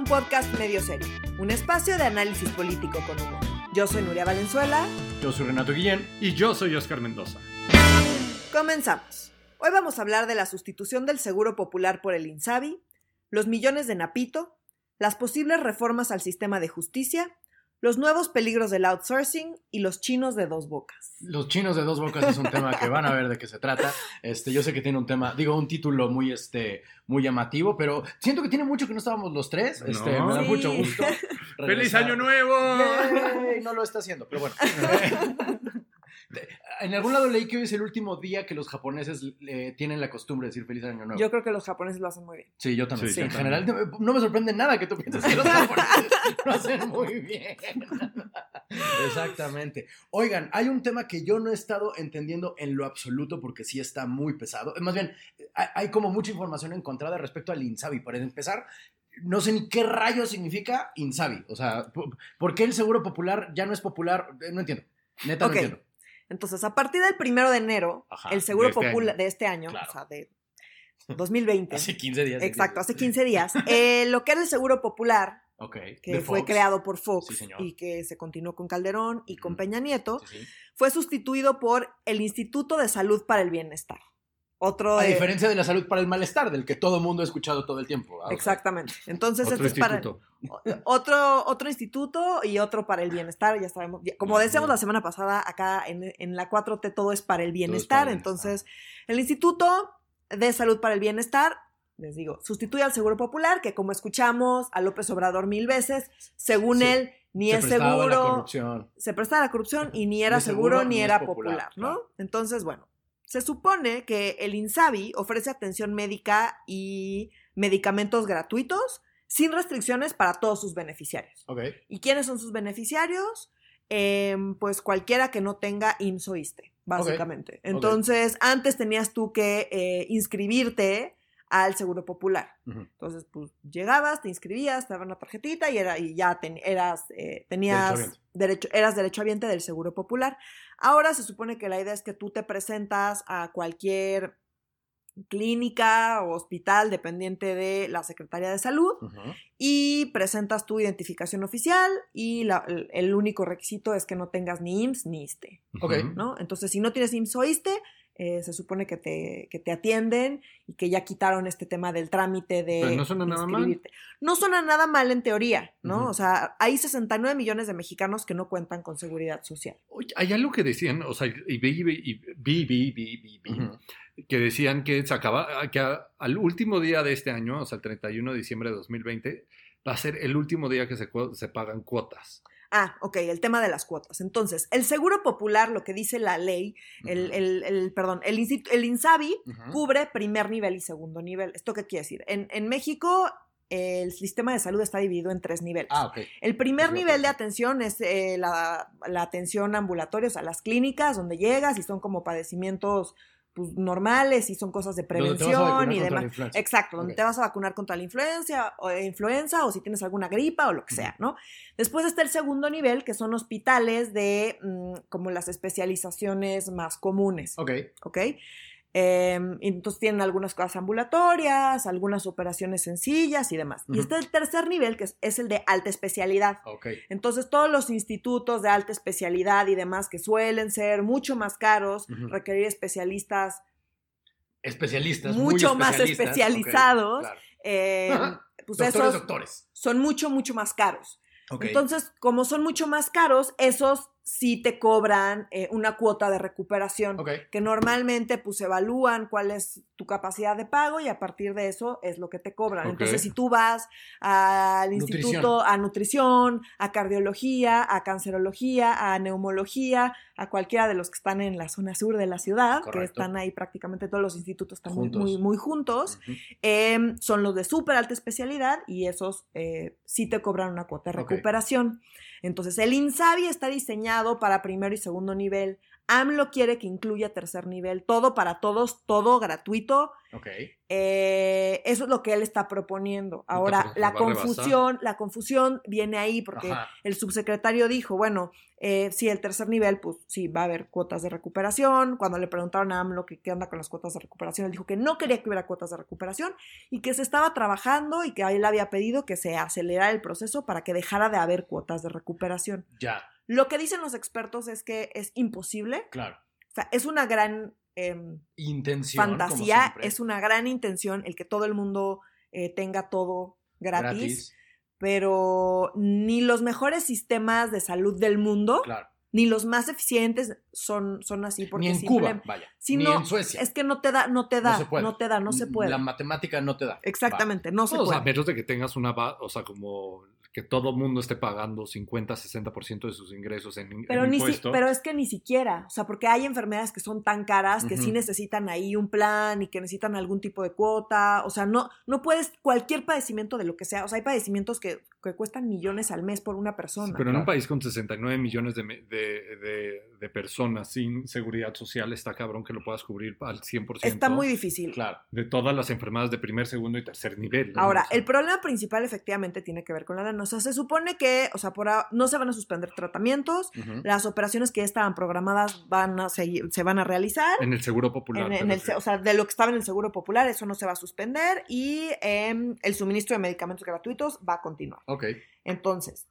un podcast medio serio, un espacio de análisis político con humor. Yo soy Nuria Valenzuela. Yo soy Renato Guillén. Y yo soy Oscar Mendoza. Comenzamos. Hoy vamos a hablar de la sustitución del Seguro Popular por el INSABI, los millones de Napito, las posibles reformas al sistema de justicia los nuevos peligros del outsourcing y los chinos de dos bocas. Los chinos de dos bocas es un tema que van a ver de qué se trata. Este, yo sé que tiene un tema, digo, un título muy, este, muy llamativo, pero siento que tiene mucho que no estábamos los tres. Este, Me da mucho gusto. ¡Feliz Año Nuevo! No lo está haciendo, pero bueno. En algún lado leí que hoy es el último día que los japoneses eh, tienen la costumbre de decir feliz año nuevo. Yo creo que los japoneses lo hacen muy bien. Sí, yo también. en general, no me sorprende nada que tú pienses que los japoneses lo hacen muy bien. Exactamente. Oigan, hay un tema que yo no he estado entendiendo en lo absoluto porque sí está muy pesado. Más bien, hay como mucha información encontrada respecto al INSABI. Para empezar, no sé ni qué rayo significa INSABI. O sea, ¿por qué el seguro popular ya no es popular? No entiendo. Neta, no entiendo. Entonces, a partir del primero de enero, el Seguro este Popular de este año, o sea, de 2020. hace 15 días. Exacto, hace 15 días. Eh, lo que era el Seguro Popular, que fue creado por Fox y que se continuó con Calderón y con Peña Nieto, fue sustituido por el Instituto de Salud para el Bienestar. Otro a diferencia de la salud para el malestar, del que todo el mundo ha escuchado todo el tiempo. Ah, Exactamente. Entonces, este es para otro, otro instituto y otro para el bienestar, ya sabemos. Como decíamos la semana pasada, acá en, en la 4T todo es para el bienestar. entonces, el Instituto de Salud para el Bienestar, les digo, sustituye al Seguro Popular, que como escuchamos a López Obrador mil veces, según él, ni es seguro. Se prestaba a la corrupción y ni era seguro, ni, era popular, ¿no? Entonces, bueno, se supone que el INSABI ofrece atención médica y medicamentos gratuitos sin restricciones para todos sus beneficiarios. ¿Y quiénes son sus beneficiarios? Em, pues cualquiera que no tenga IMSS básicamente. Entonces, antes tenías tú que eh, inscribirte al Seguro Popular. Entonces, pues llegabas, te inscribías, te daban una tarjetita y, era, y ya eras, eh, tenías derecho, eras derechohabiente del Seguro Popular. Ahora se supone que la idea es que tú te presentas a cualquier clínica o hospital dependiente de la Secretaría de Salud y presentas tu identificación oficial y el, único requisito es que no tengas ni IMSS ni ISTE. ¿no? Entonces, si no tienes IMSS o ISTE, eh, se supone que te, que te atienden y que ya quitaron este tema del trámite de. Pero no suena nada mal. No suena nada mal en teoría, ¿no? O sea, hay 69 millones de mexicanos que no cuentan con seguridad social. Oye, hay algo que decían, o sea, y vi, vi, vi, vi, que decían que se acaba, que al último día de este año, o sea, el 31 de diciembre de 2020, va a ser el último día que se, se pagan cuotas. Ah, ok, el tema de las cuotas. Entonces, el seguro popular, lo que dice la ley, el, el, perdón, el, el INSABI cubre primer nivel y segundo nivel. ¿Esto qué quiere decir? En, en México, el sistema de salud está dividido en tres niveles. Ah, ok. El primer nivel de atención es eh, la, la, atención ambulatoria, o sea, las clínicas donde llegas y son como padecimientos pues, normales y son cosas de prevención y demás. Exacto, donde te vas a vacunar contra la influencia o eh, influenza o si tienes alguna gripa o lo que sea, ¿no? Después está el segundo nivel, que son hospitales de mm, como las especializaciones más comunes. Ok. Ok. Em, entonces tienen algunas cosas ambulatorias, algunas operaciones sencillas y demás. Y está el tercer nivel, que es, el de alta especialidad. Entonces todos los institutos de alta especialidad y demás que suelen ser mucho más caros, requerir especialistas. Especialistas. Mucho más especializados. Em, pues esos doctores. son mucho, mucho más caros. Entonces, como son mucho más caros, esos sí te cobran eh, una cuota de recuperación, que normalmente pues evalúan cuál es tu capacidad de pago y a partir de eso es lo que te cobran. Entonces, si tú vas al instituto a nutrición, a cardiología, a cancerología, a neumología, a cualquiera de los que están en la zona sur de la ciudad, que están ahí prácticamente todos los institutos están muy, muy, juntos, em, son los de súper alta especialidad y esos eh, sí te cobran una cuota de recuperación. Entonces, el INSABI está diseñado para primero y segundo nivel AMLO quiere que incluya tercer nivel, todo para todos, todo gratuito. Ok. Eh, eso es lo que él está proponiendo. Ahora, la confusión, la confusión viene ahí porque el subsecretario dijo, bueno, eh, si el tercer nivel, pues sí, va a haber cuotas de recuperación. Cuando le preguntaron a AMLO que qué onda con las cuotas de recuperación, él dijo que no quería que hubiera cuotas de recuperación y que se estaba trabajando y que él había pedido que se acelerara el proceso para que dejara de haber cuotas de recuperación. Ya. Lo que dicen los expertos es que es imposible. Claro. O sea, es una gran em, intención. Fantasía, es una gran intención el que todo el mundo eh, tenga todo gratis, pero ni los mejores sistemas de salud del mundo, ni los más eficientes son, son así. Porque ni en Cuba, vaya. ni en Suecia. Es que no te da, no te da, no, te da, no se puede. La matemática no te da. Exactamente, no se puede. O sea, a menos de que tengas una, o sea, como que todo mundo esté pagando 50, 60% de sus ingresos en, pero ni pero es que ni siquiera, o sea, porque hay enfermedades que son tan caras que sí necesitan ahí un plan y que necesitan algún tipo de cuota, o sea, no, no puedes, cualquier padecimiento de lo que sea, o sea, hay padecimientos que, que cuestan millones al mes por una persona. pero en un país con 69 millones de, de, de, personas sin seguridad social, está cabrón que lo puedas cubrir al 100%. Está muy difícil. Claro. De todas las enfermedades de primer, segundo y tercer nivel. Ahora, el problema principal efectivamente tiene que ver con la o sea, se supone que, o sea, por no se van a suspender tratamientos, las operaciones que ya estaban programadas van a seguir, se van a realizar. En el Seguro Popular. En, el, o sea, de lo que estaba en el Seguro Popular, eso no se va a suspender y em, el suministro de medicamentos gratuitos va a continuar. Ok. Entonces,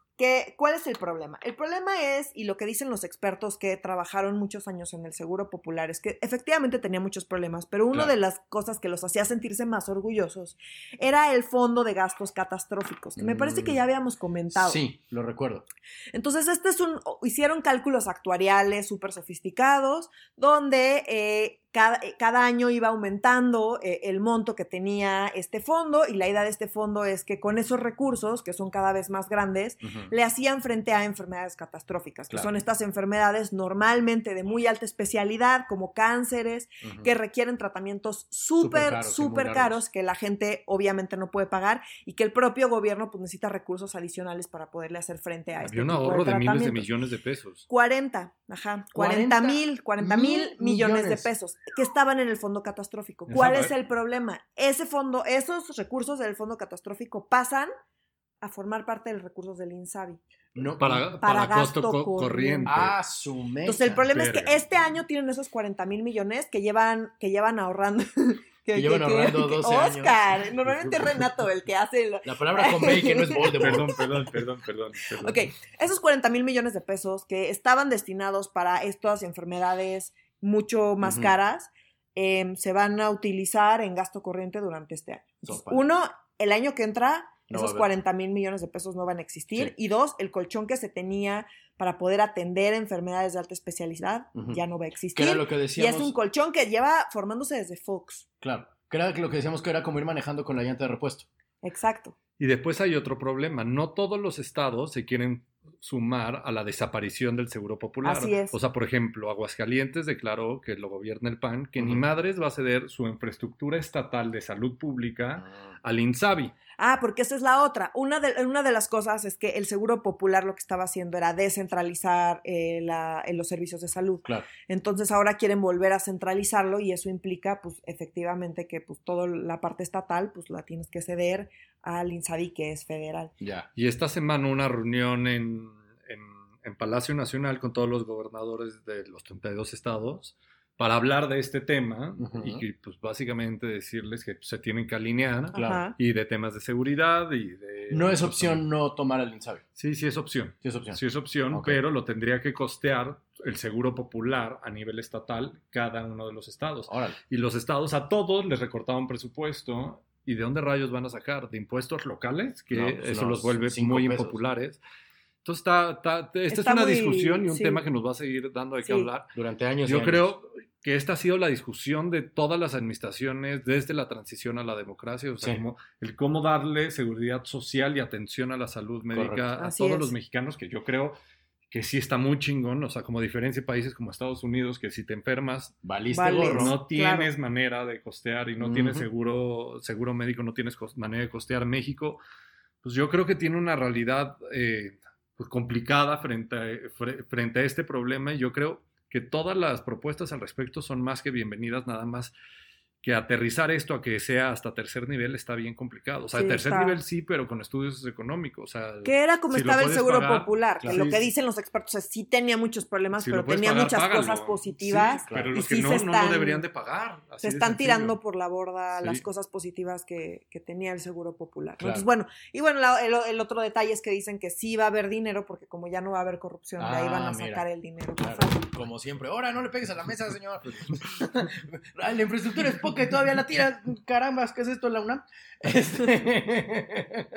¿Cuál es el problema? El problema es, y lo que dicen los expertos que trabajaron muchos años en el Seguro Popular, es que efectivamente tenía muchos problemas, pero una de las cosas que los hacía sentirse más orgullosos era el fondo de gastos catastróficos, que me parece que ya mm. habíamos comentado. Sí, lo recuerdo. Entonces, este es un, hicieron cálculos actuariales súper sofisticados, donde eh, eh, cada, año iba aumentando eh, el monto que tenía este fondo y la idea de este fondo es que con esos recursos, que son cada vez más grandes, le hacían frente a enfermedades catastróficas, que son estas enfermedades normalmente de muy alta especialidad, como cánceres, que requieren tratamientos súper, súper caros, que la gente obviamente no puede pagar y que el propio gobierno pues, necesita recursos adicionales para poderle hacer frente a Había un ahorro de, miles de millones de pesos. 40, ajá, 40 mil, 40 mil millones de pesos que estaban en el fondo catastrófico. ¿Cuál es el problema? Ese fondo, esos recursos del fondo catastrófico pasan a formar parte de los recursos del INSABI. No, para, para, gasto corriente. Ah, su Entonces el problema es que este año tienen esos 40 mil millones que llevan, que llevan ahorrando. que, llevan ahorrando 12 años. Oscar, normalmente es Renato el que hace... La palabra con B que no es Voldemort. perdón, perdón, perdón, perdón. Ok, esos 40 mil millones de pesos que estaban destinados para estas enfermedades mucho más caras, em, se van a utilizar en gasto corriente durante este año. uno, el año que entra, esos 40 mil millones de pesos no van a existir. Y dos, el colchón que se tenía para poder atender enfermedades de alta especialidad ya no va a existir. era lo que decíamos. Y es un colchón que lleva formándose desde Fox. Claro, que era lo que decíamos que era como ir manejando con la llanta de repuesto. Exacto. Y después hay otro problema. No todos los estados se quieren sumar a la desaparición del seguro popular. Así es. O sea, por ejemplo, Aguascalientes declaró que lo gobierna el PAN, que ni madres va a ceder su infraestructura estatal de salud pública ah. al INSABI. Ah, porque esa es la otra. Una de, una de las cosas es que el Seguro Popular lo que estaba haciendo era descentralizar eh, la, eh, los servicios de salud. Claro. Entonces ahora quieren volver a centralizarlo y eso implica, pues, efectivamente que pues toda la parte estatal, pues la tienes que ceder al INSABI, que es federal. Ya. Y esta semana una reunión en, en, en Palacio Nacional con todos los gobernadores de los 32 estados para hablar de este tema y pues básicamente decirles que se tienen que alinear y de temas de seguridad y de... No es opción no tomar el INSABI. Sí, sí es opción. Sí es opción. Sí es opción, pero lo tendría que costear el seguro popular a nivel estatal cada uno de los estados. Y los estados a todos les recortaban presupuesto ¿Y de dónde rayos van a sacar? ¿De impuestos locales? Que pues eso los vuelve muy impopulares. Entonces, está, esta es una discusión y un tema que nos va a seguir dando de qué hablar. Durante años. Yo creo que esta ha sido la discusión de todas las administraciones desde la transición a la democracia, o sea, el cómo darle seguridad social y atención a la salud médica a todos los mexicanos, que yo creo que sí está muy chingón, o sea, como diferencia de países como Estados Unidos, que si te enfermas, Valiste no tienes manera de costear y no tienes seguro, seguro médico, no tienes manera de costear México, pues yo creo que tiene una realidad eh, pues complicada frente frente a este problema. Y yo creo que todas las propuestas al respecto son más que bienvenidas, nada más que aterrizar esto a que sea hasta tercer nivel está bien complicado. O sea, tercer nivel sí, pero con estudios económicos. O sea, que era como estaba el seguro popular, que lo que dicen los expertos es sí tenía muchos problemas, pero tenía muchas cosas positivas. pero los que no, no lo deberían de pagar. se están tirando por la borda las cosas positivas que, que, tenía el seguro popular. Entonces, bueno, y bueno, el, otro detalle es que dicen que sí va a haber dinero, porque como ya no va a haber corrupción, de ahí van a ah, sacar el dinero. Como siempre. Ahora no le pegues a la mesa, señor. la infraestructura es que todavía la tira. Carambas, ¿qué es esto, la UNAM? Este,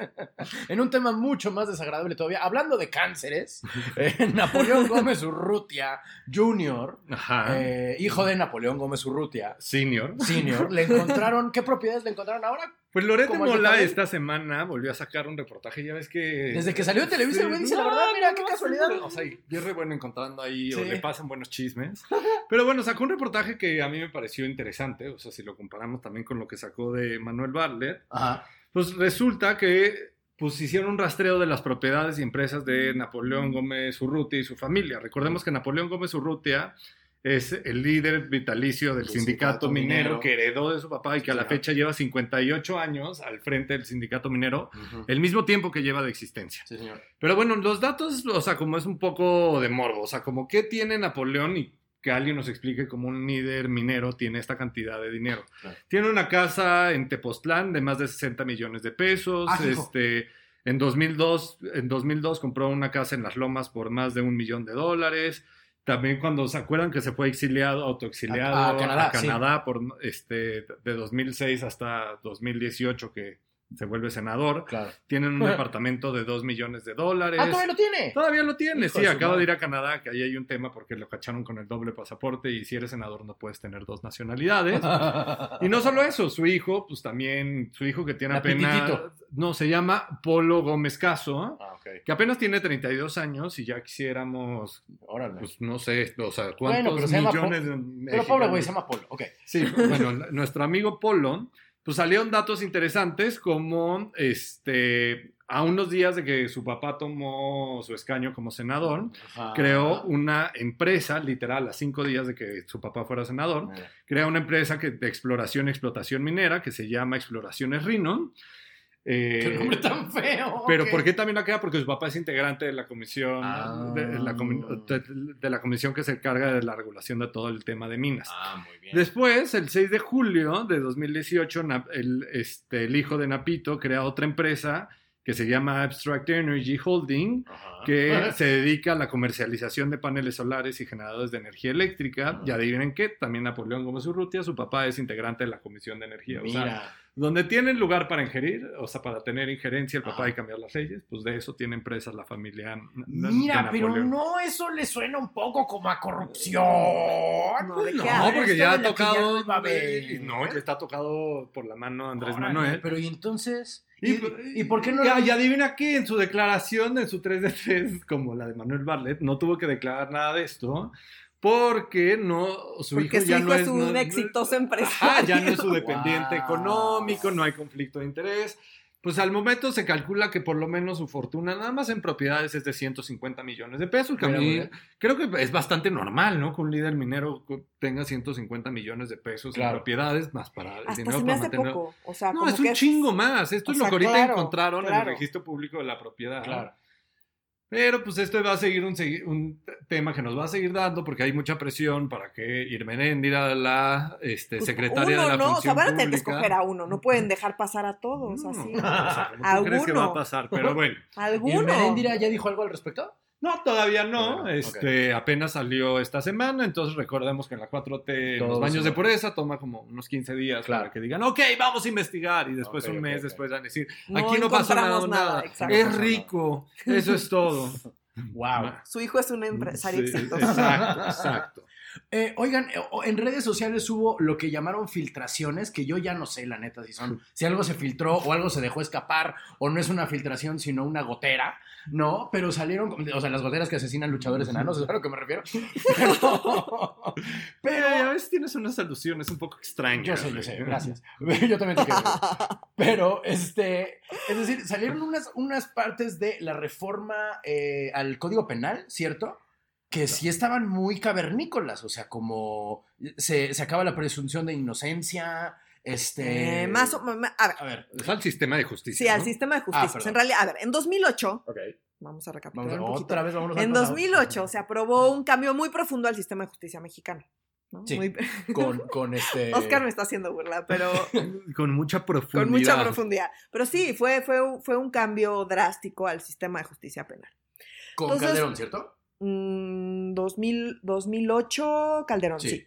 en un tema mucho más desagradable todavía, hablando de cánceres, eh, Napoleón Gómez Urrutia Jr., eh, hijo de Napoleón Gómez Urrutia Senior. Senior, le encontraron, ¿qué propiedades le encontraron ahora? Pues Loreto Mola esta semana volvió a sacar un reportaje, ya ves que... Desde que salió de Televisa, el dice la verdad, mira, qué casualidad. O sea, yo re bueno encontrando ahí, o le pasan buenos chismes. Pero bueno, sacó un reportaje que a mí me pareció interesante, o sea, si lo comparamos también con lo que sacó de Manuel Barlet, pues resulta que pues hicieron un rastreo de las propiedades y empresas de Napoleón Gómez Urrutia y su familia. Recordemos que Napoleón Gómez Urrutia es el líder vitalicio del sindicato, minero, que heredó de su papá y que a la fecha lleva 58 años al frente del sindicato minero, el mismo tiempo que lleva de existencia. Sí, señor. Pero bueno, los datos, o sea, como es un poco de morbo, o sea, como qué tiene Napoleón y que alguien nos explique cómo un líder minero tiene esta cantidad de dinero. Tiene una casa en Tepoztlán de más de 60 millones de pesos, ah, este... En 2002, en 2002 compró una casa en Las Lomas por más de un millón de dólares. También cuando se acuerdan que se fue exiliado, autoexiliado a, Canadá, por este de 2006 hasta 2018 que se vuelve senador. Tienen un departamento de 2 millones de dólares. Ah, todavía lo tiene. Todavía lo tiene, sí. Acaba de ir a Canadá, que ahí hay un tema porque lo cacharon con el doble pasaporte y si eres senador no puedes tener dos nacionalidades. y no solo eso, su hijo, pues también, su hijo que tiene apenas... No, se llama Polo Gómez Caso, ah, que apenas tiene 32 años y ya quisiéramos, Órale. pues no sé, o sea, cuántos millones de... Pero pobre güey, se llama Polo, ok. Sí, bueno, nuestro amigo Polo pues salieron datos interesantes como este a unos días de que su papá tomó su escaño como senador, creó una empresa, literal, a cinco días de que su papá fuera senador, creó una empresa que, de exploración y explotación minera que se llama Exploraciones Rino, eh, ¡Qué nombre tan feo! Pero ¿por qué también acá? Porque su papá es integrante de la comisión, de, la de, la comisión que se encarga de la regulación de todo el tema de minas. Ah, muy bien. Después, el 6 de julio de 2018, el, este, el hijo de Napito crea otra empresa que se llama Abstract Energy Holding, que se dedica a la comercialización de paneles solares y generadores de energía eléctrica. Y adivinen qué, también Napoleón Gómez Urrutia, su papá es integrante de la Comisión de Energía. Mira donde tienen lugar para ingerir, o sea, para tener injerencia el papá y cambiar las leyes, pues de eso tiene empresas la familia. Mira, pero no, eso le suena un poco como a corrupción. No, porque ya ha tocado. no, ya está tocado por la mano Andrés Manuel. Pero y entonces. ¿Y, por qué no? Ya, ya adivina que en su declaración, en su 3 de 3, como la de Manuel Barlet, no tuvo que declarar nada de esto porque no su hijo ya no es, un exitoso empresario. Ah, ya no es su dependiente económico, no hay conflicto de interés. Pues al momento se calcula que por lo menos su fortuna nada más en propiedades es de 150 millones de pesos, que a mí creo que es bastante normal, ¿no? Que un líder minero tenga 150 millones de pesos en propiedades más para el dinero para mantener. Poco. O sea, no, es un chingo más. Esto es lo que ahorita encontraron en el registro público de la propiedad. Claro. Pero pues esto va a seguir un, un, tema que nos va a seguir dando porque hay mucha presión para que Irmenéndira, la este, pues, secretaria de la no, Función o sea, van a tener que escoger a uno, no pueden dejar pasar a todos así. ¿Cómo crees que va a pasar? Pero bueno. ¿Alguno? ¿Irmenéndira ya dijo algo al respecto? No, todavía no. este, apenas salió esta semana, entonces recordemos que en la 4T los baños de pureza toma como unos 15 días para que digan, ok, vamos a investigar y después un mes después van a decir, aquí no pasa nada, nada. es rico, eso es todo. wow. Su hijo es un empresario exitoso. Exacto, exacto. Eh, oigan, eh, en redes sociales hubo lo que llamaron filtraciones, que yo ya no sé, la neta, si son, si algo se filtró o algo se dejó escapar, o no es una filtración, sino una gotera, ¿no? Pero salieron, o sea, las goteras que asesinan luchadores enanos, ¿es a lo que me refiero? Pero, a veces tienes unas alusiones un poco extrañas. Yo sé, yo sé, gracias. yo también te quiero. Pero, este, es decir, salieron unas, unas partes de la reforma eh, al Código Penal, ¿cierto? Que sí estaban muy cavernícolas, o sea, como se, se acaba la presunción de inocencia, este... Eh, más o, a ver. A ver, es al sistema de justicia. Sí, al sistema de justicia. Ah, en realidad, a ver, en 2008, Okay. vamos a recapitular Vamos, un poquito. otra vez vamos En 2008 se aprobó un cambio muy profundo al sistema de justicia mexicano. ¿no? Sí. Muy- Con, con este... Oscar me está haciendo burla, pero Con mucha profundidad. con mucha profundidad. Pero sí, fue, fue, un- fue un cambio drástico al sistema de justicia penal. Con Entonces- Calderón, ¿cierto? Mm, 2000, 2008, Calderón, sí. Sí.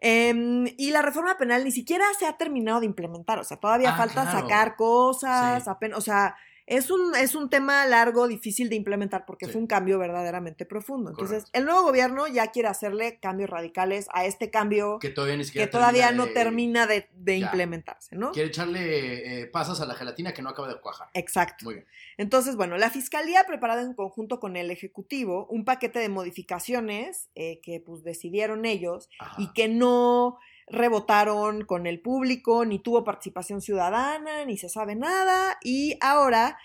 Em, y la reforma penal ni siquiera se ha terminado de implementar, o sea, todavía Ah, falta claro. sacar cosas, Sí. apenas, o sea, es un, es un tema largo, difícil de implementar porque Sí. fue un cambio verdaderamente profundo. Entonces, Correcto. el nuevo gobierno ya quiere hacerle cambios radicales a este cambio Que todavía ni que siquiera todavía termina no de- termina de, implementarse, ¿no? Quiere echarle eh, pasas a la gelatina que no acaba de cuajar. Exacto. Muy bien. Entonces, bueno, la Fiscalía ha preparado en conjunto con el Ejecutivo un paquete de modificaciones eh, que pues decidieron ellos Ajá. y que no rebotaron con el público, ni tuvo participación ciudadana, ni se sabe nada. Y ahora,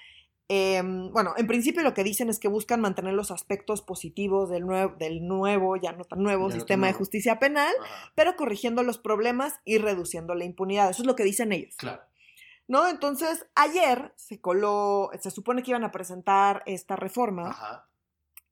em, bueno, en principio lo que dicen es que buscan mantener los aspectos positivos del, nuevo del nuevo, ya no tan nuevo, Ya no tan sistema de justicia penal, Ajá. pero corrigiendo los problemas y reduciendo la impunidad. Eso es lo que dicen ellos. Claro. ¿No? Entonces, ayer se coló, se supone que iban a presentar esta reforma, Ajá.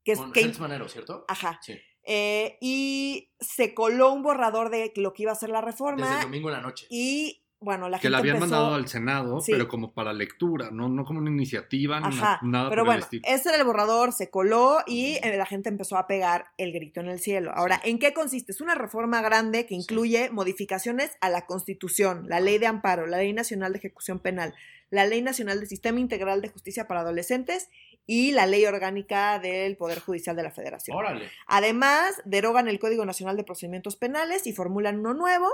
que es Con que, Hertz Manero, ¿cierto? ajá, Sí. Eh, y se coló un borrador de lo que iba a ser la reforma Desde el domingo en la noche. y bueno, la Que gente la habían empezó- mandado al Senado, Sí. pero como para lectura, no, no como una iniciativa, ni Ajá, na- nada pero por el bueno, estilo. ese era el borrador, se coló y eh, la gente empezó a pegar el grito en el cielo. Ahora, ¿en qué consiste? Es una reforma grande que Sí. incluye modificaciones a la Constitución, la Ley de Amparo, la Ley Nacional de Ejecución Penal, la Ley Nacional del Sistema Integral de Justicia para Adolescentes y la Ley Orgánica del Poder Judicial de la Federación. Órale. Además, derogan el Código Nacional de Procedimientos Penales y formulan uno nuevo.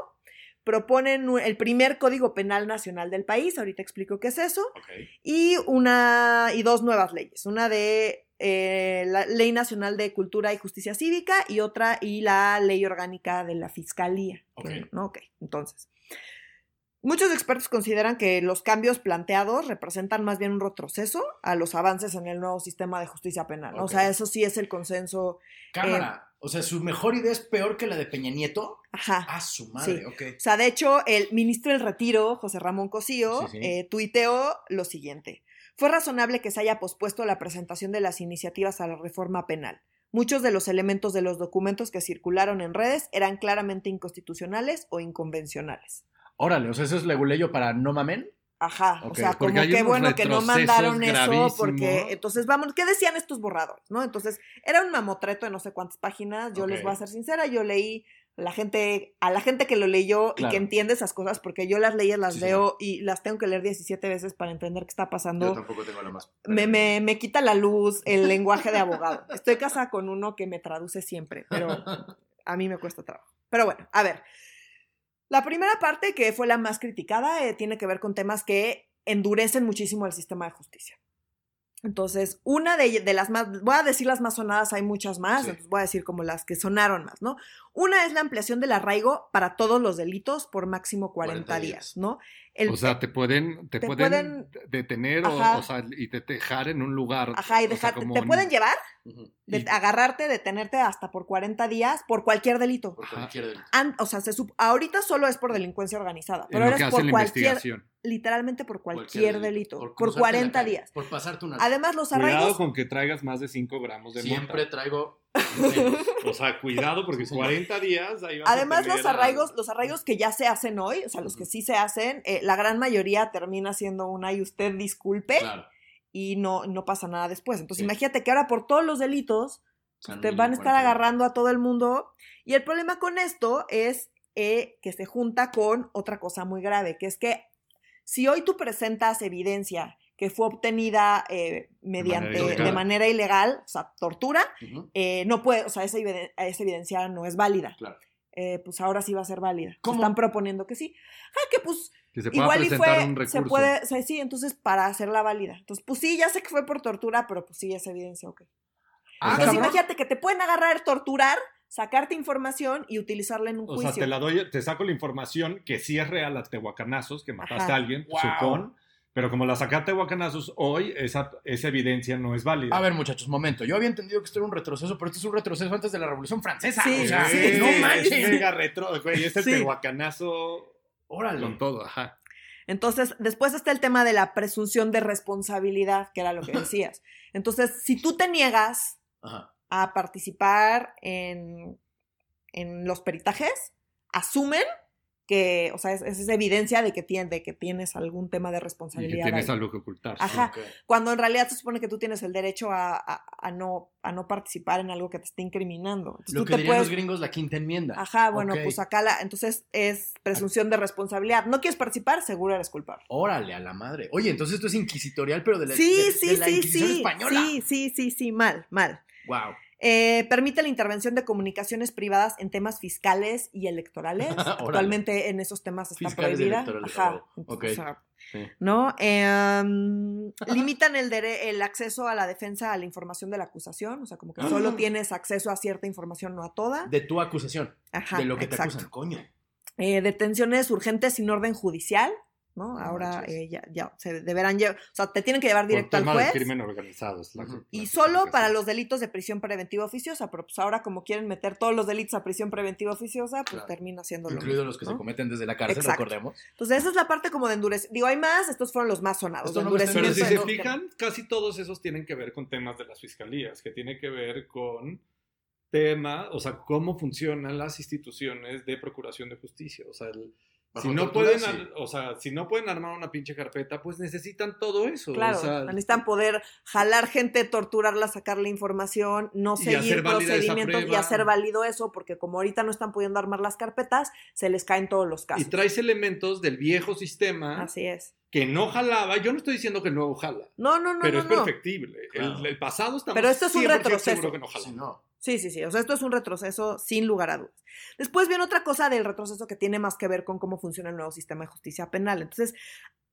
Proponen el primer Código Penal Nacional del país, ahorita explico qué es eso, y una y dos nuevas leyes, una de eh, la Ley Nacional de Cultura y Justicia Cívica y otra y la Ley Orgánica de la Fiscalía. Ok, entonces. Muchos expertos consideran que los cambios planteados representan más bien un retroceso a los avances en el nuevo sistema de justicia penal. O sea, eso sí es el consenso. Cámara. o sea, su mejor idea es peor que la de Peña Nieto. Ajá. A su madre, Sí. ok. O sea, de hecho, el ministro del Retiro, José Ramón Cosío, Sí, sí. eh, tuiteó lo siguiente. Fue razonable que se haya pospuesto la presentación de las iniciativas a la reforma penal. Muchos de los elementos de los documentos que circularon en redes eran claramente inconstitucionales o inconvencionales. Órale, o sea, eso es leguleyo para no mamen. Ajá, o Ok, sea, como qué bueno que no mandaron eso, gravísimos. porque entonces vamos, ¿qué decían estos borradores? ¿No? Entonces, era un mamotreto de no sé cuántas páginas, yo les Ok. voy a ser sincera, yo leí la gente, a la gente que lo leyó y Claro. que entiende esas cosas, porque yo las leí, las Sí, leo y las tengo que leer 17 veces para entender qué está Yo pasando. tampoco tengo la más. Me, me, me quita la luz el lenguaje de abogado. Estoy casada con uno que me traduce siempre, pero a mí me cuesta trabajo. Pero bueno, a ver. La primera parte, que fue la más criticada, eh, tiene que ver con temas que endurecen muchísimo el sistema de justicia. Entonces, una de, de las más, voy a decir las más sonadas, hay muchas más, Sí. entonces voy a decir como las que sonaron más, ¿no? Una es la ampliación del arraigo para todos los delitos por máximo 40, 40 días, días. ¿no? El- o sea, te pueden, te te pueden, pueden- detener o, Ajá. o sea, y te dejar en un lugar. Ajá, y o sea, dejar, te en- pueden llevar, Ujú. de- y- agarrarte, detenerte hasta por 40 días por cualquier delito. Por Ajá. cualquier delito. O sea, se sup- ahorita solo es por delincuencia organizada, pero ahora es por cualquier, literalmente por cualquier, delito, por, la 40 calle, días. Por pasarte una. Además, los Cuidado arraigos, con que traigas más de 5 gramos de Siempre traigo. O sea, cuidado porque Sí, señor. 40 días ahí vas a además los arraigos, los arraigos que ya se hacen hoy, o sea, los que sí se hacen, eh, la gran mayoría termina siendo una y usted disculpe Claro. y no, no pasa nada después. Entonces, Sí. imagínate que ahora por todos los delitos te van a estar 1040. agarrando a todo el mundo. Y el problema con esto es eh, que se junta con otra cosa muy grave, que es que si hoy tú presentas evidencia que fue obtenida eh, mediante, ilegal. de manera ilegal, o sea, tortura, eh, no puede, o sea, esa, eviden- esa evidencia no es válida. Claro. Eh, pues ahora sí va a ser válida. ¿Cómo? Están proponiendo que sí. Ah, que pues Que se pueda igual y fue, un se puede, o sea, sí, entonces para hacerla válida. Entonces, pues sí, ya sé que fue por tortura, pero pues sí, esa evidencia, ok. Ah, Entonces imagínate que te pueden agarrar, torturar, sacarte información y utilizarla en un O juicio. sea, te la doy, te saco la información que sí es real a tehuacanazos, que mataste Ajá. a alguien, Wow. supón, Pero como la sacaste guacanazos hoy, esa, esa evidencia no es válida. A ver, muchachos, momento. Yo había entendido que esto era un retroceso, pero esto es un retroceso antes de la Revolución Francesa. Sí, o sea, sí, no manches. Es mega retro, güey. Es el sí. Órale. con todo, ajá. Entonces, después está el tema de la presunción de responsabilidad, que era lo que decías. Entonces, si tú te niegas a participar en, en los peritajes, asumen que, o sea, es, es evidencia de que, tiene, que tienes algún tema de responsabilidad. Y que tienes algo que ocultar. Ajá. Cuando en realidad se supone que tú tienes el derecho a, a, no, a no participar en algo que te esté incriminando. Lo que dirían los gringos, la quinta enmienda. Ajá, bueno, pues acá la, entonces es presunción de responsabilidad. ¿No quieres participar? Seguro eres culpable. Órale, a la madre. Oye, entonces esto es inquisitorial, pero de la, sí, de, sí, la sí, Inquisición sí, española. Sí, sí, sí, sí, mal, mal. Wow. Eh, permite la intervención de comunicaciones privadas en temas fiscales y electorales. Actualmente en esos temas está Fiscales prohibida. Ajá. ok. O sea, Sí. ¿No? Eh, um, limitan el, el acceso a la defensa a la información de la acusación. O sea, como que Ah. solo tienes acceso a cierta información, no a toda. De tu acusación. Ajá. de lo que te exacto. acusan, coño. Eh, detenciones urgentes sin orden judicial. ¿No? No Ahora eh, ya, ya se deberán llevar, o sea, te tienen que llevar directo al tema de juez. crimen organizado. es la- Ujú. la Y solo para los delitos de prisión preventiva oficiosa, pero pues ahora como quieren meter todos los delitos a prisión preventiva oficiosa, pues Claro. termina siendo lo Incluidos los que ¿no? se cometen desde la cárcel, Exacto. recordemos. Entonces esa es la parte como de endurecer. Digo, hay más, estos fueron los más sonados. No Pero si se endurecimiento fijan, casi todos esos tienen que ver con temas de las fiscalías, que tiene que ver con tema, o sea, cómo funcionan las instituciones de procuración de justicia. O sea, el- si no tortura, pueden, sí. o sea, si no pueden armar una pinche carpeta, pues necesitan todo eso. Claro, o sea, necesitan poder jalar gente, torturarla, sacarle información, no Y seguir procedimientos y hacer válido eso, porque como ahorita no están pudiendo armar las carpetas, se les caen todos los y casos. traes elementos del viejo sistema Así es. que no jalaba. Yo no estoy diciendo que el nuevo jala, No, no, no, pero no, es no. perfectible. El- pasado está Pero esto es un retroceso. que no jala. Sí, no. Sí, sí, sí. O sea, esto es un retroceso sin lugar a dudas. Después viene otra cosa del retroceso que tiene más que ver con cómo funciona el nuevo sistema de justicia penal. Entonces,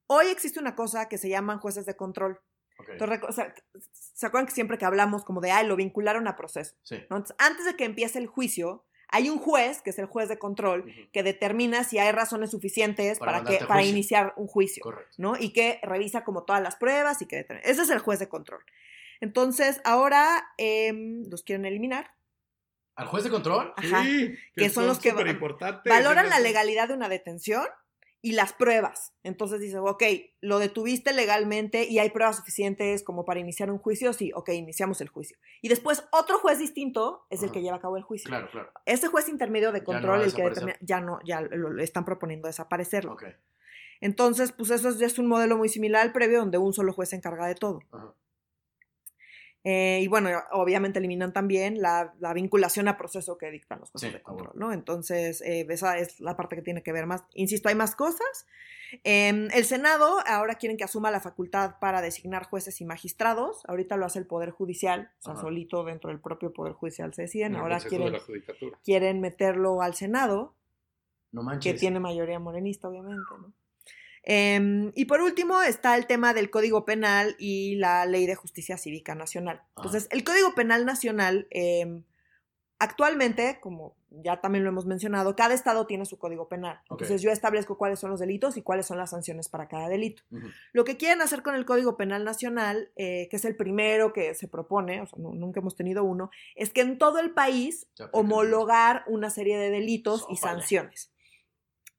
hoy existe una cosa que se llaman jueces de control. Ok. Entonces, reco- o sea, ¿Se acuerdan que siempre que hablamos como de, ay, lo vincularon a proceso? Sí. ¿no? Entonces, antes de que empiece el juicio, hay un juez, que es el juez de control, que determina si hay razones suficientes Para que, para iniciar un juicio. Correcto. ¿no? Y que revisa como todas las pruebas y que determina. Ese es el juez de control. Entonces, ahora em, los quieren eliminar. ¿Al juez de control? Ajá. Sí, que son los que. Valoran la legalidad de una detención y las pruebas. Entonces dice, ok, lo detuviste legalmente y hay pruebas suficientes como para iniciar un juicio. Sí, ok, iniciamos el juicio. Y después otro juez distinto es el que lleva a cabo el juicio. Claro, claro. Ese juez intermedio de control, el que determina, ya no, ya lo, lo están proponiendo desaparecerlo. Ok. Entonces, pues eso es, es un modelo muy similar al previo, donde un solo juez se encarga de todo. Ajá. Eh, y bueno, obviamente eliminan también la, la vinculación a proceso que dictan los jueces Sí, de control, ¿no? Entonces, eh, esa es la parte que tiene que ver más. Insisto, hay más cosas. Eh, el Senado ahora quieren que asuma la facultad para designar jueces y magistrados. Ahorita lo hace el Poder Judicial, o sea, Ajá. solito dentro del propio Poder Judicial se deciden. Ahora de quieren, quieren meterlo al Senado, No que tiene mayoría morenista, obviamente, ¿no? Em, y por último está el tema del Código Penal y la Ley de Justicia Cívica Nacional. Entonces, el Código Penal Nacional, em, actualmente, como ya también lo hemos mencionado, cada estado tiene su Código Penal. Entonces, yo establezco cuáles son los delitos y cuáles son las sanciones para cada delito. Lo que quieren hacer con el Código Penal Nacional, eh, que es el primero que se propone, o sea, no- nunca hemos tenido uno, es que en todo el país homologar una serie de delitos y sanciones.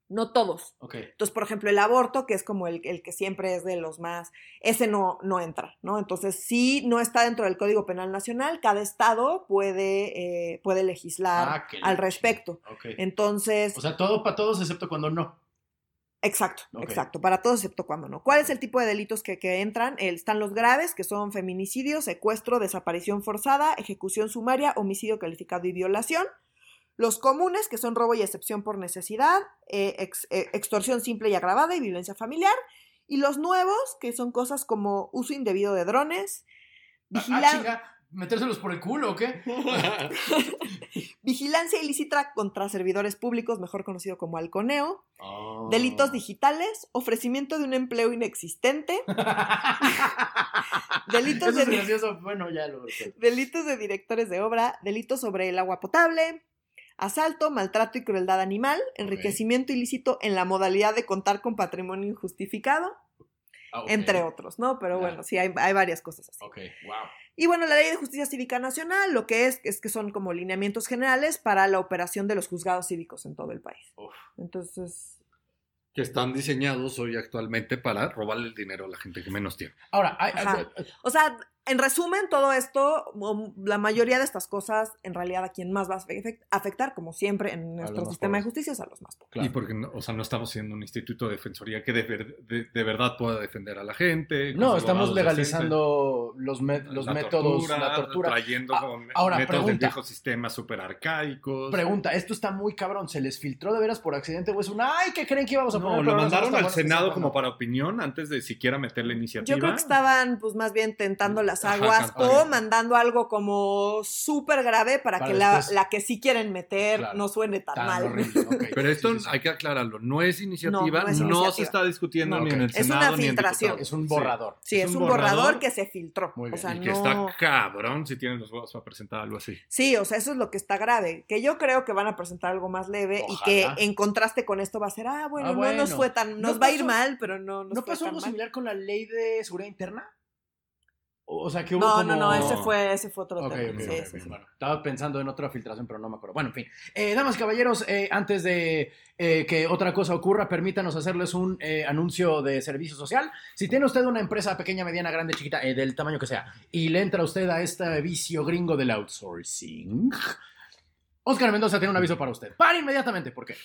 No todos. Entonces, por ejemplo, el aborto, que es como el, el que siempre es de los más, ese no, no entra, ¿no? Entonces, si no está dentro del Código Penal Nacional, cada estado puede, eh, puede legislar Ah, al respecto. Entonces, O sea, todo para todos excepto cuando no. exacto, exacto, para todos excepto cuando no. ¿Cuál es el tipo de delitos que, que entran? Eh, están los graves, que son feminicidio, secuestro, desaparición forzada, ejecución sumaria, homicidio calificado y violación. Los comunes, que son robo y excepción por necesidad, eh, ex- eh, extorsión simple y agravada y violencia familiar. Y los nuevos, que son cosas como uso indebido de drones, Ah, vigila- chinga, ¿Metérselos por el culo o qué? vigilancia ilícita contra servidores públicos, mejor conocido como halconeo, Oh. delitos digitales, ofrecimiento de un empleo inexistente, delitos Eso es de, gracioso. Bueno, ya lo delitos de directores de obra, delitos sobre el agua potable, asalto, maltrato y crueldad animal, enriquecimiento ilícito en la modalidad de contar con patrimonio injustificado, ah, entre otros, ¿no? Pero bueno, sí, hay, hay, varias cosas así. Ok, wow. Y bueno, la Ley de Justicia Cívica Nacional lo que es es que son como lineamientos generales para la operación de los juzgados cívicos en todo el país. Entonces... Que están diseñados hoy actualmente para robarle el dinero a la gente que menos tiene. Ahora, hay, o sea, en resumen, todo esto, la mayoría de estas cosas, en realidad a quien más va a afectar, como siempre en nuestro sistema de justicia, es a los más pocos. Y porque, o sea, no estamos siendo un instituto de defensoría que de, de, verdad pueda defender a la gente. No, estamos legalizando los, los métodos, la tortura. Trayendo ah, ahora, métodos pregunta, del viejo sistema súper arcaicos. Pregunta, ¿esto está muy cabrón? ¿Se les filtró de veras por accidente o es un, ay, ¿qué creen que íbamos a poner? No, lo mandaron al Senado como para opinión antes de siquiera meter la iniciativa. Yo creo que estaban, pues, más bien tentando las aguas o mandando algo como súper grave para, que la, la, que sí quieren meter no suene tan, mal. Pero esto hay que aclararlo, no es iniciativa, no, se está discutiendo ni en el Senado. Es una filtración. es un borrador. Sí, es, un, borrador, que se filtró. O sea, y que está cabrón si tienen los huevos para presentar algo así. Sí, o sea, eso es lo que está grave. Que yo creo que van a presentar algo más leve y que en contraste con esto va a ser, ah, bueno, ah, no nos fue tan, nos va a ir mal, pero no nos ¿No pasó algo similar con la ley de seguridad interna? O sea, que hubo No, no, no, ese fue, ese fue otro tema. estaba pensando en otra filtración, pero no me acuerdo. Bueno, en fin. Eh, damas y caballeros, eh, antes de eh, que otra cosa ocurra, permítanos hacerles un anuncio de servicio social. Si tiene usted una empresa pequeña, mediana, grande, chiquita, del tamaño que sea, y le entra usted a este vicio gringo del outsourcing, Oscar Mendoza tiene un aviso para usted. Para inmediatamente, ¿por qué?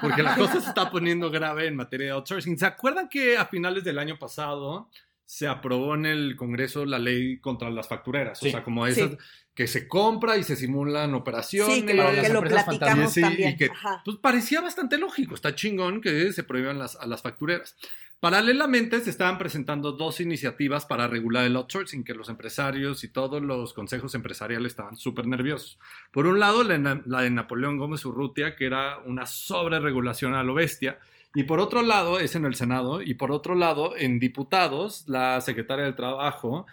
Porque la cosa se está poniendo grave en materia de outsourcing. ¿Se acuerdan que a finales del año pasado se aprobó en el Congreso la ley contra las factureras. O sea, como esas que se compra y se simulan operaciones. Sí, que lo, platicamos también. Y que pues, parecía bastante lógico. Está chingón que se prohíban las, a las factureras. Paralelamente se estaban presentando dos iniciativas para regular el outsourcing, que los empresarios y todos los consejos empresariales estaban súper nerviosos. Por un lado, la, la de Napoleón Gómez Urrutia, que era una sobreregulación a lo bestia, y por otro lado, es en el Senado, y por otro lado, en diputados, la secretaria del Trabajo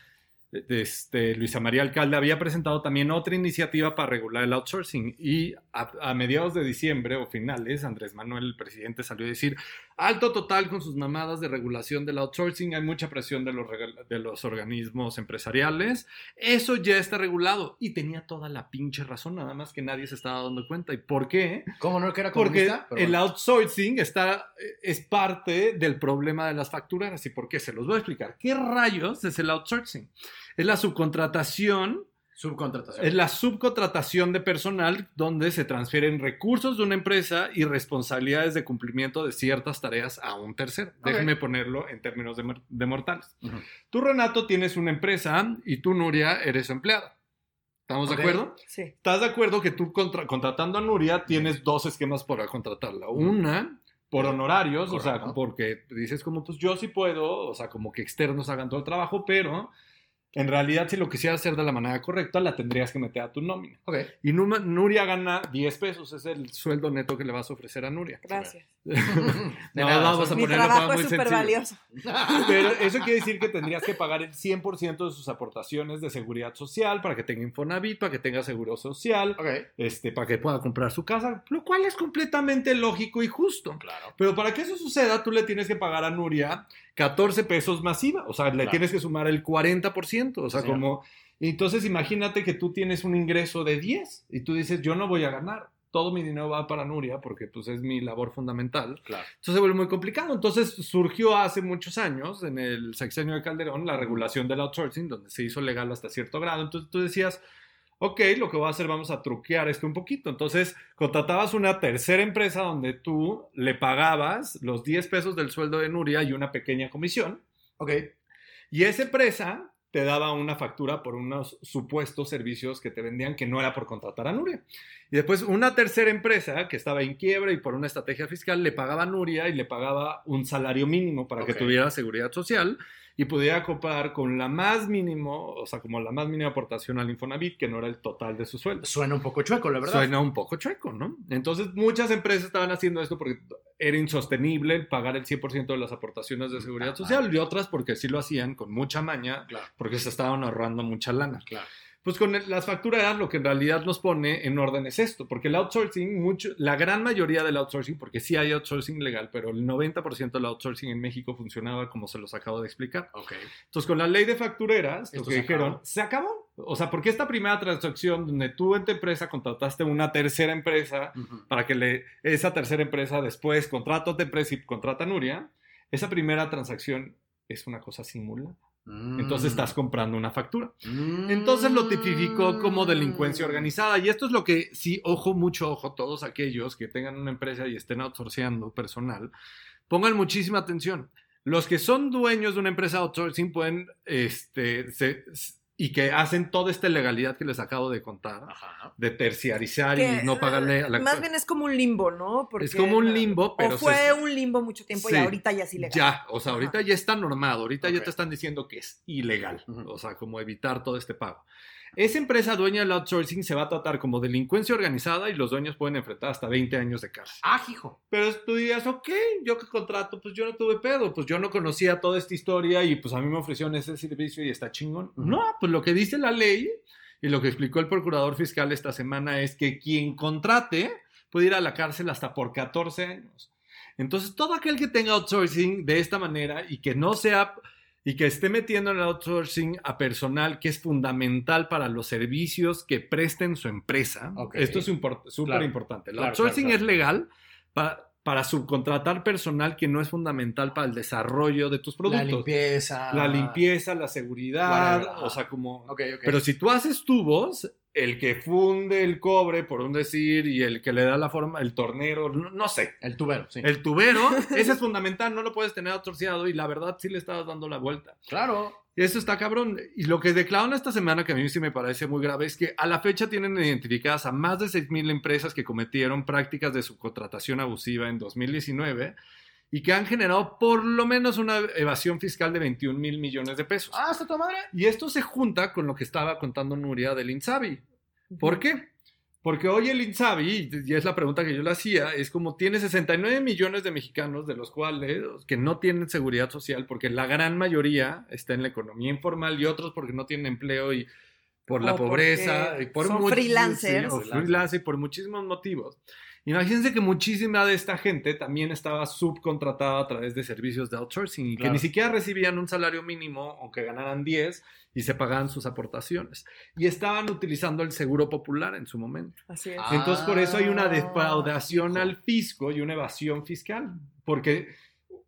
este, Luisa María Alcalde había presentado también otra iniciativa para regular el outsourcing. Y a, mediados de diciembre o finales, Andrés Manuel, el presidente, salió a decir, alto total con sus mamadas de regulación del outsourcing, hay mucha presión de los, de los organismos empresariales, eso ya está regulado y tenía toda la pinche razón, nada más que nadie se estaba dando cuenta. ¿Y por qué? ¿Cómo no que era Porque el outsourcing está, es parte del problema de las facturas y por qué, se los voy a explicar. ¿Qué rayos es el outsourcing? Es la subcontratación. Subcontratación. Es la subcontratación de personal donde se transfieren recursos de una empresa y responsabilidades de cumplimiento de ciertas tareas a un tercero. Déjenme ponerlo en términos de, mortales. Tú, Renato, tienes una empresa y tú, Nuria, eres empleada. ¿Estamos de acuerdo? Sí. ¿Estás de acuerdo que tú contratando a Nuria tienes dos esquemas para contratarla? Una, por honorarios, o sea, porque dices como, pues yo sí puedo, o sea, como que externos hagan todo el trabajo, pero en realidad, si lo quisieras hacer de la manera correcta, la tendrías que meter a tu nómina. Okay. Y Nuria gana 10 pesos, es el sueldo neto que le vas a ofrecer a Nuria. Gracias. no, vamos a Mi trabajo es súper valioso. Pero eso quiere decir que tendrías que pagar el 100% de sus aportaciones de seguridad social para que tenga Infonavit, para que tenga seguro social, este, para que pueda comprar su casa, lo cual es completamente lógico y justo. Claro. Pero para que eso suceda, tú le tienes que pagar a Nuria 14 pesos masiva, o sea, le tienes que sumar el 40%, o sea, como... Entonces imagínate que tú tienes un ingreso de 10 y tú dices, yo no voy a ganar, todo mi dinero va para Nuria porque pues es mi labor fundamental. Claro. Entonces se vuelve muy complicado. Entonces surgió hace muchos años, en el sexenio de Calderón, la regulación del outsourcing, donde se hizo legal hasta cierto grado. Entonces tú decías, ok, lo que voy a hacer, vamos a truquear esto un poquito. Entonces, contratabas una tercera empresa donde tú le pagabas los 10 pesos del sueldo de Nuria y una pequeña comisión. Ok. Y esa empresa te daba una factura por unos supuestos servicios que te vendían que no era por contratar a Nuria. Y después una tercera empresa que estaba en quiebra y por una estrategia fiscal le pagaba a Nuria y le pagaba un salario mínimo para que tuviera seguridad social y pudiera comprar con la más mínimo, o sea, como la más mínima aportación al Infonavit, que no era el total de su sueldo. Suena un poco chueco, la verdad. Suena un poco chueco, ¿no? Entonces, muchas empresas estaban haciendo esto porque era insostenible pagar el 100% de las aportaciones de seguridad social y otras porque sí lo hacían con mucha maña, porque se estaban ahorrando mucha lana. Claro. Pues con las facturas lo que en realidad nos pone en orden es esto, porque el outsourcing, mucho, la gran mayoría del outsourcing, porque sí hay outsourcing legal, pero el 90% del outsourcing en México funcionaba como se los acabo de explicar. Okay. Entonces, con la ley de factureras, lo que dijeron, se acabó. O sea, porque esta primera transacción donde tú en tu empresa contrataste una tercera empresa para que le, esa tercera empresa después contrata a otra empresa y contrata a Nuria, esa primera transacción es una cosa simulada. Entonces estás mm. comprando una factura. Entonces lo tipificó como delincuencia mm. organizada. Y esto es lo que, sí, ojo, mucho ojo, todos aquellos que tengan una empresa y estén outsourceando personal, pongan muchísima atención. Los que son dueños de una empresa outsourcing pueden, este, se, y que hacen toda esta legalidad que les acabo de contar, de terciarizar y no pagarle a la Más bien es como un limbo, ¿no? Porque, es como un limbo, pero... O fue un limbo mucho tiempo y ahorita ya es ilegal. Ya, o sea, ahorita ya está normado, ahorita ya te están diciendo que es ilegal, o sea, como evitar todo este pago. Esa empresa dueña del outsourcing se va a tratar como delincuencia organizada y los dueños pueden enfrentar hasta 20 años de cárcel. Ah, hijo. Pero tú dirías, ok, yo que contrato, pues yo no tuve pedo, pues yo no conocía toda esta historia y pues a mí me ofrecieron ese servicio y está chingón. No, pues lo que dice la ley y lo que explicó el procurador fiscal esta semana es que quien contrate puede ir a la cárcel hasta por 14 años. Entonces, todo aquel que tenga outsourcing de esta manera y que no sea y que esté metiendo en el outsourcing a personal que es fundamental para los servicios que presten su empresa. Esto es súper importante. El outsourcing es legal para, para subcontratar personal que no es fundamental para el desarrollo de tus productos. La limpieza. La limpieza, la seguridad, o sea, como... Pero si tú haces tubos, el que funde el cobre, por un decir, y el que le da la forma, el tornero, no, sé. El tubero, sí. El tubero, ese es fundamental, no lo puedes tener atorciado y la verdad sí le estabas dando la vuelta. Claro. Eso está cabrón. Y lo que declararon esta semana, que a mí sí me parece muy grave, es que a la fecha tienen identificadas a más de 6.000 empresas que cometieron prácticas de subcontratación abusiva en 2019 y que han generado por lo menos una evasión fiscal de 21 mil millones de pesos. Ah, está tu madre. Y esto se junta con lo que estaba contando Nuria del Insabi. ¿Por qué? Porque hoy el Insabi, y es la pregunta que yo le hacía, es como tiene 69 millones de mexicanos, de los cuales que no tienen seguridad social, porque la gran mayoría está en la economía informal y otros porque no tienen empleo y por la pobreza, y por son freelancers. freelancers y por muchísimos motivos. Imagínense que muchísima de esta gente también estaba subcontratada a través de servicios de outsourcing y que ni siquiera recibían un salario mínimo, aunque ganaran 10 y se pagaban sus aportaciones. Y estaban utilizando el seguro popular en su momento. Así es. Entonces, por eso hay una ah, defraudación al fisco y una evasión fiscal, porque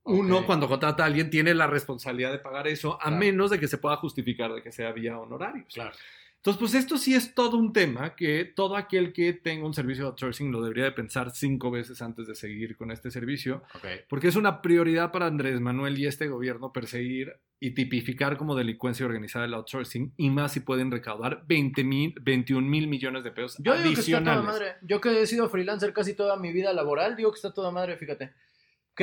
uno cuando contrata a alguien tiene la responsabilidad de pagar eso, a menos de que se pueda justificar de que sea vía honorarios. Claro. Entonces, pues esto sí es todo un tema que todo aquel que tenga un servicio de outsourcing lo debería de pensar cinco veces antes de seguir con este servicio, porque es una prioridad para Andrés Manuel y este gobierno perseguir y tipificar como delincuencia organizada el outsourcing y más si pueden recaudar 20 mil, 21 mil millones de pesos Yo digo que está toda madre. Yo que he sido freelancer casi toda mi vida laboral, digo que está toda madre, fíjate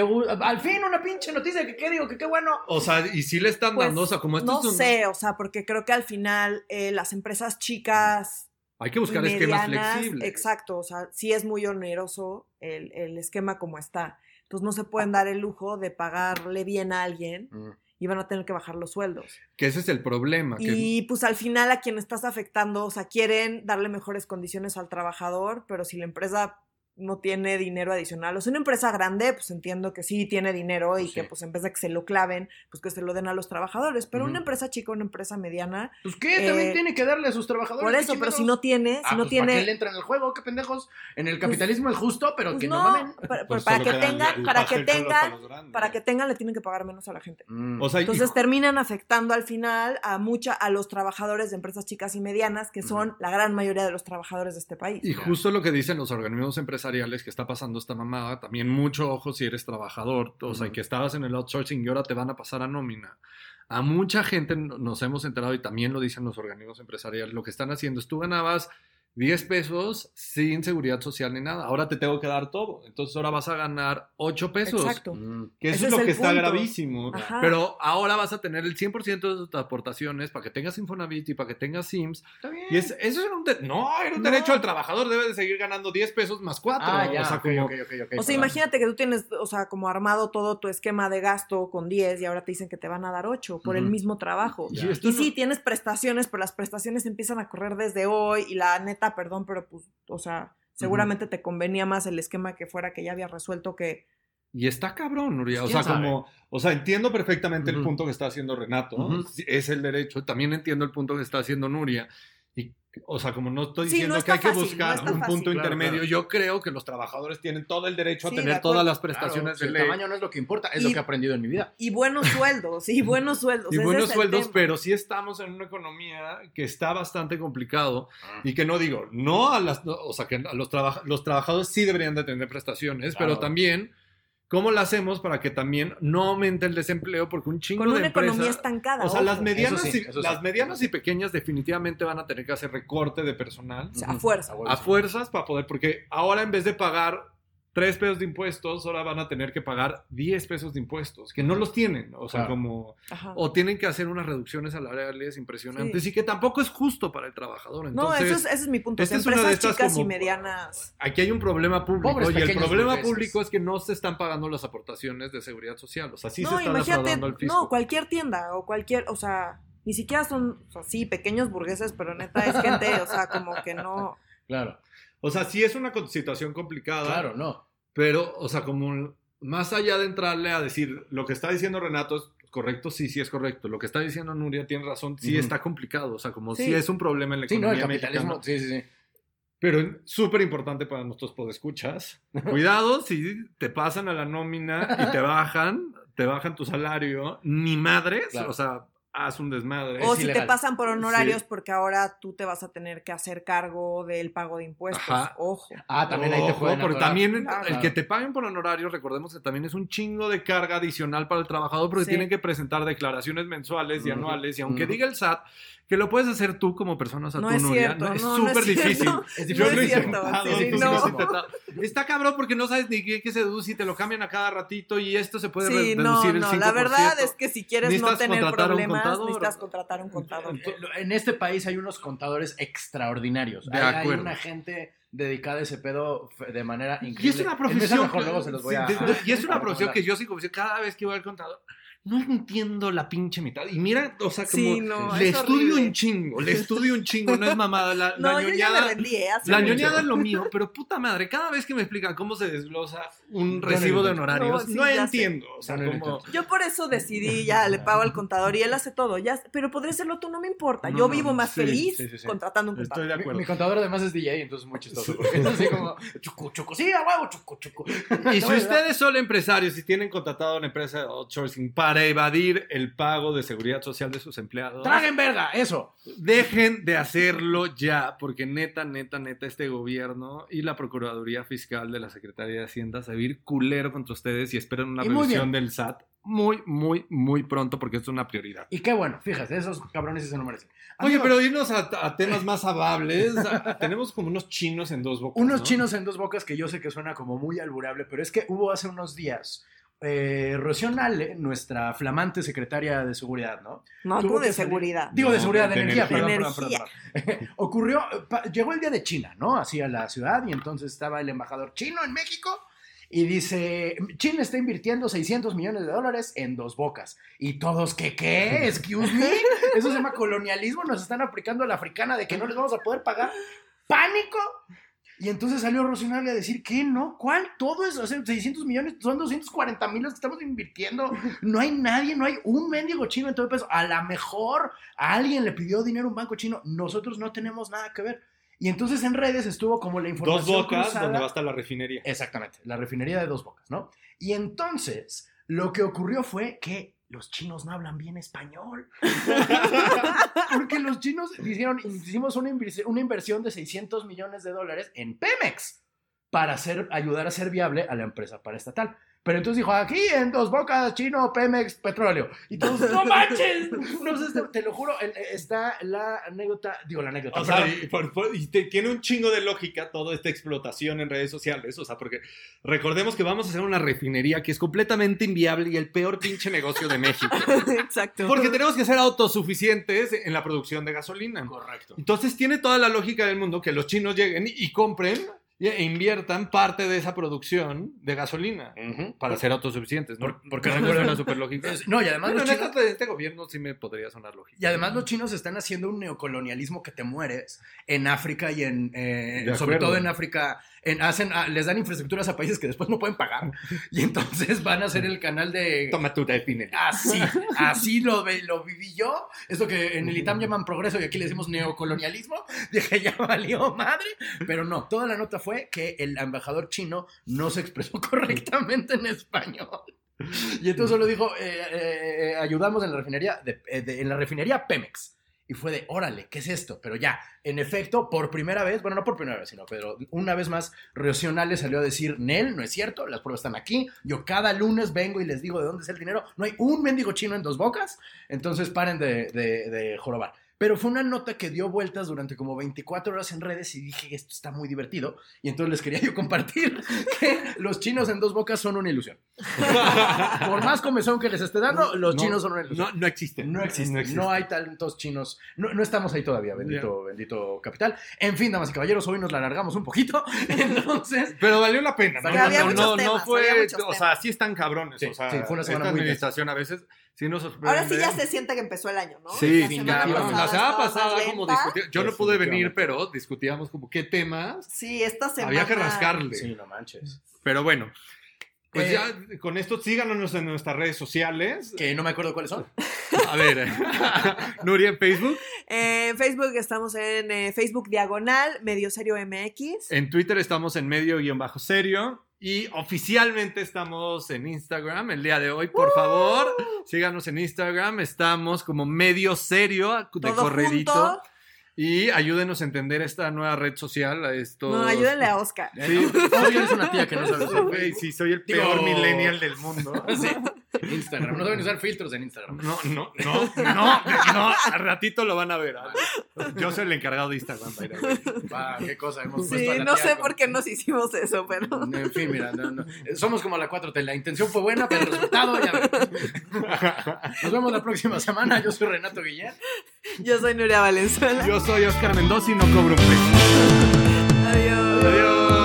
al fin una pinche noticia que qué digo, que qué bueno. O sea, y sí le están dando, o sea, como esto No sé, o sea, porque creo que al final eh, las empresas chicas. Hay que buscar esquemas flexibles. Exacto, o sea, sí es muy oneroso el, esquema como está. Entonces no se pueden dar el lujo de pagarle bien a alguien. Mm. Y van a tener que bajar los sueldos. Que ese es el problema. Y pues al final a quien estás afectando, o sea, quieren darle mejores condiciones al trabajador, pero si la empresa no tiene dinero adicional. O sea, una empresa grande, pues entiendo que sí tiene dinero y que pues en vez de que se lo claven, pues que se lo den a los trabajadores. Pero una empresa chica, una empresa mediana. Pues qué, también eh, tiene que darle a sus trabajadores. Por eso, pero si no tiene, si ah, no pues, tiene. ¿Para qué le entran al juego? ¿Qué pendejos? En el pues, capitalismo es justo, pero pues que no, mamen. Para, para que tengan, para que tengan, para que tengan, le tienen que pagar menos a la gente. Mm. Entonces terminan afectando al final a mucha, a los trabajadores de empresas chicas y medianas, que son la gran mayoría de los trabajadores de este país. Y justo lo que dicen los organismos empresariales que está pasando esta mamada, también mucho ojo si eres trabajador, o sea, que estabas en el outsourcing y ahora te van a pasar a nómina. A mucha gente nos hemos enterado y también lo dicen los organismos empresariales, lo que están haciendo es tú ganabas 10 pesos sin seguridad social ni nada. Ahora te tengo que dar todo. Entonces ahora vas a ganar 8 pesos. Exacto. Mm. Que eso es lo que está gravísimo. Pero ahora vas a tener el 100% de tus aportaciones para que tengas Infonavit y para que tengas Sims. Está bien. Y eso es un... no, era un derecho al trabajador. Debe de seguir ganando 10 pesos más 4. Ah, o sea, como... o sea imagínate que tú tienes, o sea, como armado todo tu esquema de gasto con 10 y ahora te dicen que te van a dar 8 por el mismo trabajo. Y, y sí, tienes prestaciones, pero las prestaciones empiezan a correr desde hoy y la neta perdón, pero pues, o sea, seguramente te convenía más el esquema que fuera que ya había resuelto que... Y está cabrón, Nuria. O sea, como, o sea, entiendo perfectamente el punto que está haciendo Renato. Es el derecho. También entiendo el punto que está haciendo Nuria. Y o sea, como no estoy diciendo que hay que buscar un punto intermedio, yo creo que los trabajadores tienen todo el derecho a tener todas las prestaciones El tamaño no es lo que importa, es lo que he aprendido en mi vida. Y buenos sueldos, y buenos sueldos. y buenos sueldos, pero sí estamos en una economía que está bastante complicado ah. y que no digo, no a las, o sea, que los, los trabajadores sí deberían de tener prestaciones, pero también ¿Cómo lo hacemos para que también no aumente el desempleo? Porque un chingo Con una economía estancada. O sea, las medianas, y, las medianas y pequeñas definitivamente van a tener que hacer recorte de personal. O sea, a fuerza. A fuerzas para poder, porque ahora en vez de pagar 3 pesos de impuestos, ahora van a tener que pagar 10 pesos de impuestos, que no los tienen, o sea, como, o tienen que hacer unas reducciones salariales impresionantes y que tampoco es justo para el trabajador. no, eso es, ese es mi punto. Esta es empresas chicas y medianas. Aquí hay un problema público y el problema público es que no se están pagando las aportaciones de seguridad social, o sea, sí se están imagínate, al fisco. No, cualquier tienda o cualquier, o sea, ni siquiera son, o sea, sí, pequeños burgueses, pero neta es gente, o sea, como que no. Claro. O sea, sí es una situación complicada. Claro, no. Pero, o sea, como más allá de entrarle a decir lo que está diciendo Renato es correcto, sí, sí es correcto. Lo que está diciendo Nuria tiene razón, sí está complicado. O sea, como sí. es un problema en la economía. Sí, no, el capitalismo, sí, sí, sí. Pero súper importante para nuestros podescuchas. Cuidado si te pasan a la nómina y te bajan, te bajan tu salario, ni madres, o sea, haz un desmadre. O si te pasan por honorarios porque ahora tú te vas a tener que hacer cargo del pago de impuestos. Ojo. Ah, también ahí te pueden Porque también el que te paguen por honorarios, recordemos que también es un chingo de carga adicional para el trabajador porque tienen que presentar declaraciones mensuales y anuales y aunque diga el SAT que lo puedes hacer tú como persona, o sea, no tú, es Nuria, es súper difícil. Es Yo lo hice Está cabrón porque no sabes ni qué, qué se deduce y te lo cambian a cada ratito y esto se puede reducir el 5%. La verdad es que si quieres no tener problemas, necesitas contratar un contador. En este país hay unos contadores extraordinarios. De hay, hay una gente dedicada a ese pedo de manera increíble. Y es una profesión. y es una profesión que yo sí como cada vez que voy al contador no entiendo la pinche mitad. Y mira, o sea, como le estudio un chingo, le estudio un chingo, no es mamada. La, no, la ñoñada, ¿eh? la ñoñada es lo mío, pero puta madre, cada vez que me explican cómo se desglosa un recibo de honorarios, no, entiendo. O sea, como... Yo por eso decidí, ya le pago al contador y él hace todo, ya, pero podría serlo tú, no me importa. Yo vivo más feliz contratando un contador. Estoy de acuerdo. Mi, contador además es DJ, entonces es muy chistoso. Porque es así como, chucu, chucu, sí, a huevo, chucu, chucu. Y si ustedes son empresarios y tienen contratado una empresa de outsourcing para para evadir el pago de seguridad social de sus empleados. ¡Traguen verga! Eso. Dejen de hacerlo ya, porque neta, neta, neta, este gobierno y la Procuraduría Fiscal de la Secretaría de Hacienda se va a ir culero contra ustedes y esperan una revisión del SAT muy, muy, muy pronto porque es una prioridad. Y qué bueno, fíjate, esos cabrones se lo merecen. Oye, pero irnos a, temas más amables. tenemos como unos chinos en dos bocas. Unos chinos en dos bocas que yo sé que suena como muy alburable, pero es que hubo hace unos días eh, Rocío Nale, nuestra flamante secretaria de seguridad, ¿no? No, tú de seguridad. Digo, de seguridad, de, energía, perdón, Ocurrió, llegó el día de China, ¿no? Así a la ciudad y entonces estaba el embajador chino en México y dice, China está invirtiendo 600 millones de dólares en dos bocas. Y todos, ¿qué qué? Excuse me. Eso se llama colonialismo, nos están aplicando a la africana de que no les vamos a poder pagar. ¿Pánico? Y entonces salió Rocinale a decir, ¿qué? ¿No? ¿Cuál? Todo eso, o 600 millones, son 240 mil los que estamos invirtiendo. No hay nadie, no hay un mendigo chino en todo el peso. A lo mejor a alguien le pidió dinero a un banco chino. Nosotros no tenemos nada que ver. Y entonces en redes estuvo como la información. Dos bocas donde va a estar la refinería. Exactamente, la refinería de dos bocas, ¿no? Y entonces lo que ocurrió fue que los chinos no hablan bien español. Porque los chinos hicieron, hicimos una, inversión, una inversión de 600 millones de dólares en Pemex. Para hacer, ayudar a ser viable a la empresa paraestatal. Pero entonces dijo, aquí en Dos Bocas, Chino, Pemex, Petróleo. Y todos, no manches. No, te, lo juro, está la anécdota, digo la anécdota. O sea, y, tiene un chingo de lógica toda esta explotación en redes sociales. O sea, porque recordemos que vamos a hacer una refinería que es completamente inviable y el peor pinche negocio de México. Exacto. Porque tenemos que ser autosuficientes en la producción de gasolina. Correcto. Entonces tiene toda la lógica del mundo que los chinos lleguen y compren e inviertan parte de esa producción de gasolina para ser autosuficientes. ¿no? porque recuerden súper lógica. No, y además los chinos, este, este, gobierno sí me podría sonar lógico. Y además los chinos están haciendo un neocolonialismo que te mueres en África y en, eh, sobre todo en África hacen, ah, les dan infraestructuras a países que después no pueden pagar. Y entonces van a hacer el canal de. Toma tu define. Así, así lo, lo viví yo. Eso que en el ITAM llaman progreso y aquí le decimos neocolonialismo. Dije, ya valió madre. Pero no, toda la nota fue que el embajador chino no se expresó correctamente en español. Y entonces solo dijo, eh, eh, eh, ayudamos en la refinería, en la refinería Pemex. Y fue de, órale, ¿qué es esto? Pero ya, en efecto, por primera vez, bueno, no por primera vez, sino, pero una vez más, le salió a decir, Nel, no es cierto, las pruebas están aquí, yo cada lunes vengo y les digo de dónde es el dinero, no hay un mendigo chino en dos bocas, entonces paren de, de jorobar. Pero fue una nota que dio vueltas durante como 24 horas en redes y dije, esto está muy divertido. Y entonces les quería yo compartir que los chinos en dos bocas son una ilusión. Por más comezón que les esté dando, los chinos son una ilusión. No, existen. No existen. No, hay talentos chinos. No, estamos ahí todavía, bendito, bendito capital. En fin, damas y caballeros, hoy nos la alargamos un poquito. Entonces. Pero valió la pena. No, no, fue. O sea, sí están cabrones. o sea, fue una semana administración a veces Ahora sí ya se siente que empezó el año, ¿no? Sí, la semana pasada, como discutíamos. Yo no pude venir, pero discutíamos como qué temas. Sí, esta semana. Había que rascarle. Sí, no manches. Pero bueno. Pues eh, ya con esto síganos en nuestras redes sociales. Que no me acuerdo cuáles son. A ver, Nuria en Facebook. En Facebook estamos en eh, Facebook Diagonal, Medio Serio MX. En Twitter estamos en Medio-Serio. Y oficialmente estamos en Instagram el día de hoy. Por favor, síganos en Instagram. Estamos como medio serio de corredito. Y ayúdenos a entender esta nueva red social. A esto. No, ayúdenle a Oscar. Sí, eres una tía que no sabe. Sí, soy el peor millennial del mundo. Sí. Instagram. No deben usar filtros en Instagram. No, no, no, no, no. Al ratito lo van a ver. Yo soy el encargado de Instagram. Va, qué cosa hemos Sí, no sé por qué nos hicimos eso, pero. En fin, mira, somos como la 4T. La intención fue buena, pero el resultado ya. Nos vemos la próxima semana. Yo soy Renato Guillén. Yo soy Nuria Valenzuela. Yo soy Oscar Mendoza y no cobro un peso. Adiós. Adiós.